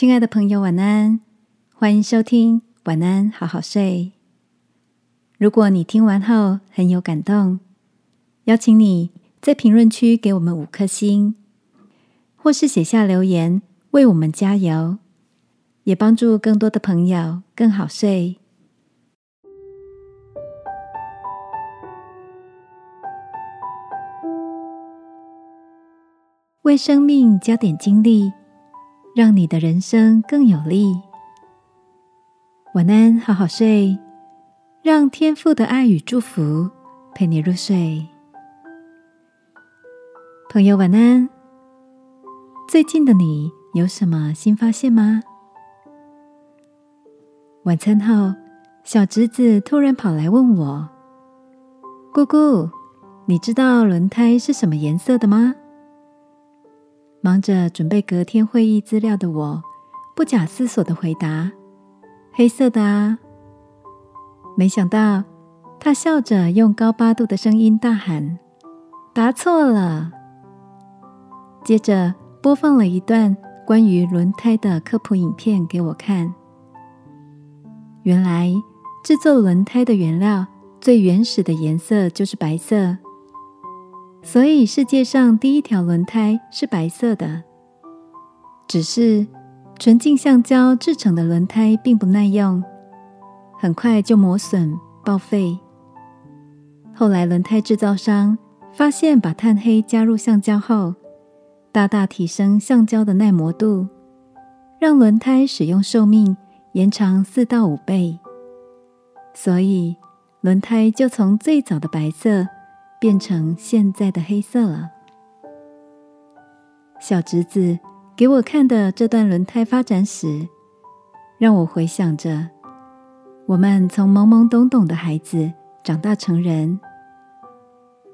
亲爱的朋友，晚安！欢迎收听《晚安，好好睡》。如果你听完后很有感动，邀请你在评论区给我们五颗星，或是写下留言为我们加油，也帮助更多的朋友更好睡。为生命加点精力。让你的人生更有力。晚安，好好睡，让天父的爱与祝福陪你入睡。朋友，晚安。最近的你有什么新发现吗？晚餐后，小侄子突然跑来问我：“姑姑，你知道轮胎是什么颜色的吗？”忙着准备隔天会议资料的我，不假思索的回答：“黑色的啊！”没想到他笑着用高八度的声音大喊：“答错了！”接着播放了一段关于轮胎的科普影片给我看。原来制作轮胎的原料最原始的颜色就是白色。所以，世界上第一条轮胎是白色的。只是纯净橡胶制成的轮胎并不耐用，很快就磨损报废。后来，轮胎制造商发现，把碳黑加入橡胶后，大大提升橡胶的耐磨度，让轮胎使用寿命延长四到五倍。所以，轮胎就从最早的白色。变成现在的黑色了。小侄子给我看的这段轮胎发展史，让我回想着我们从懵懵懂懂的孩子长大成人，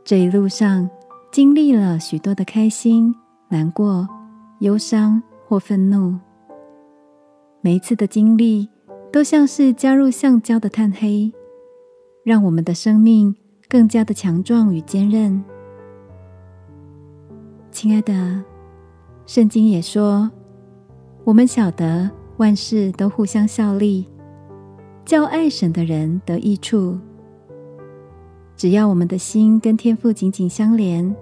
这一路上经历了许多的开心、难过、忧伤或愤怒。每一次的经历，都像是加入橡胶的炭黑，让我们的生命。更加的强壮与坚韧，亲爱的，圣经也说，我们晓得万事都互相效力，叫爱神的人得益处。只要我们的心跟天父紧紧相连，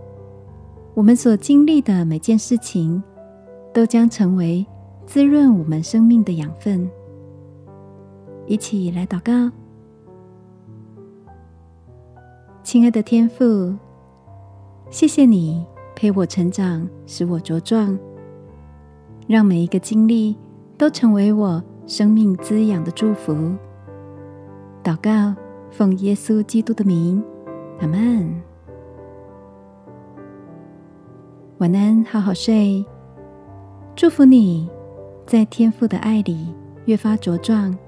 我们所经历的每件事情，都将成为滋润我们生命的养分。一起来祷告。亲爱的天父，谢谢你陪我成长，使我茁壮，让每一个经历都成为我生命滋养的祝福。祷告，奉耶稣基督的名，阿门。晚安，好好睡。祝福你在天父的爱里越发茁壮。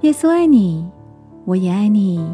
耶稣爱你，我也爱你。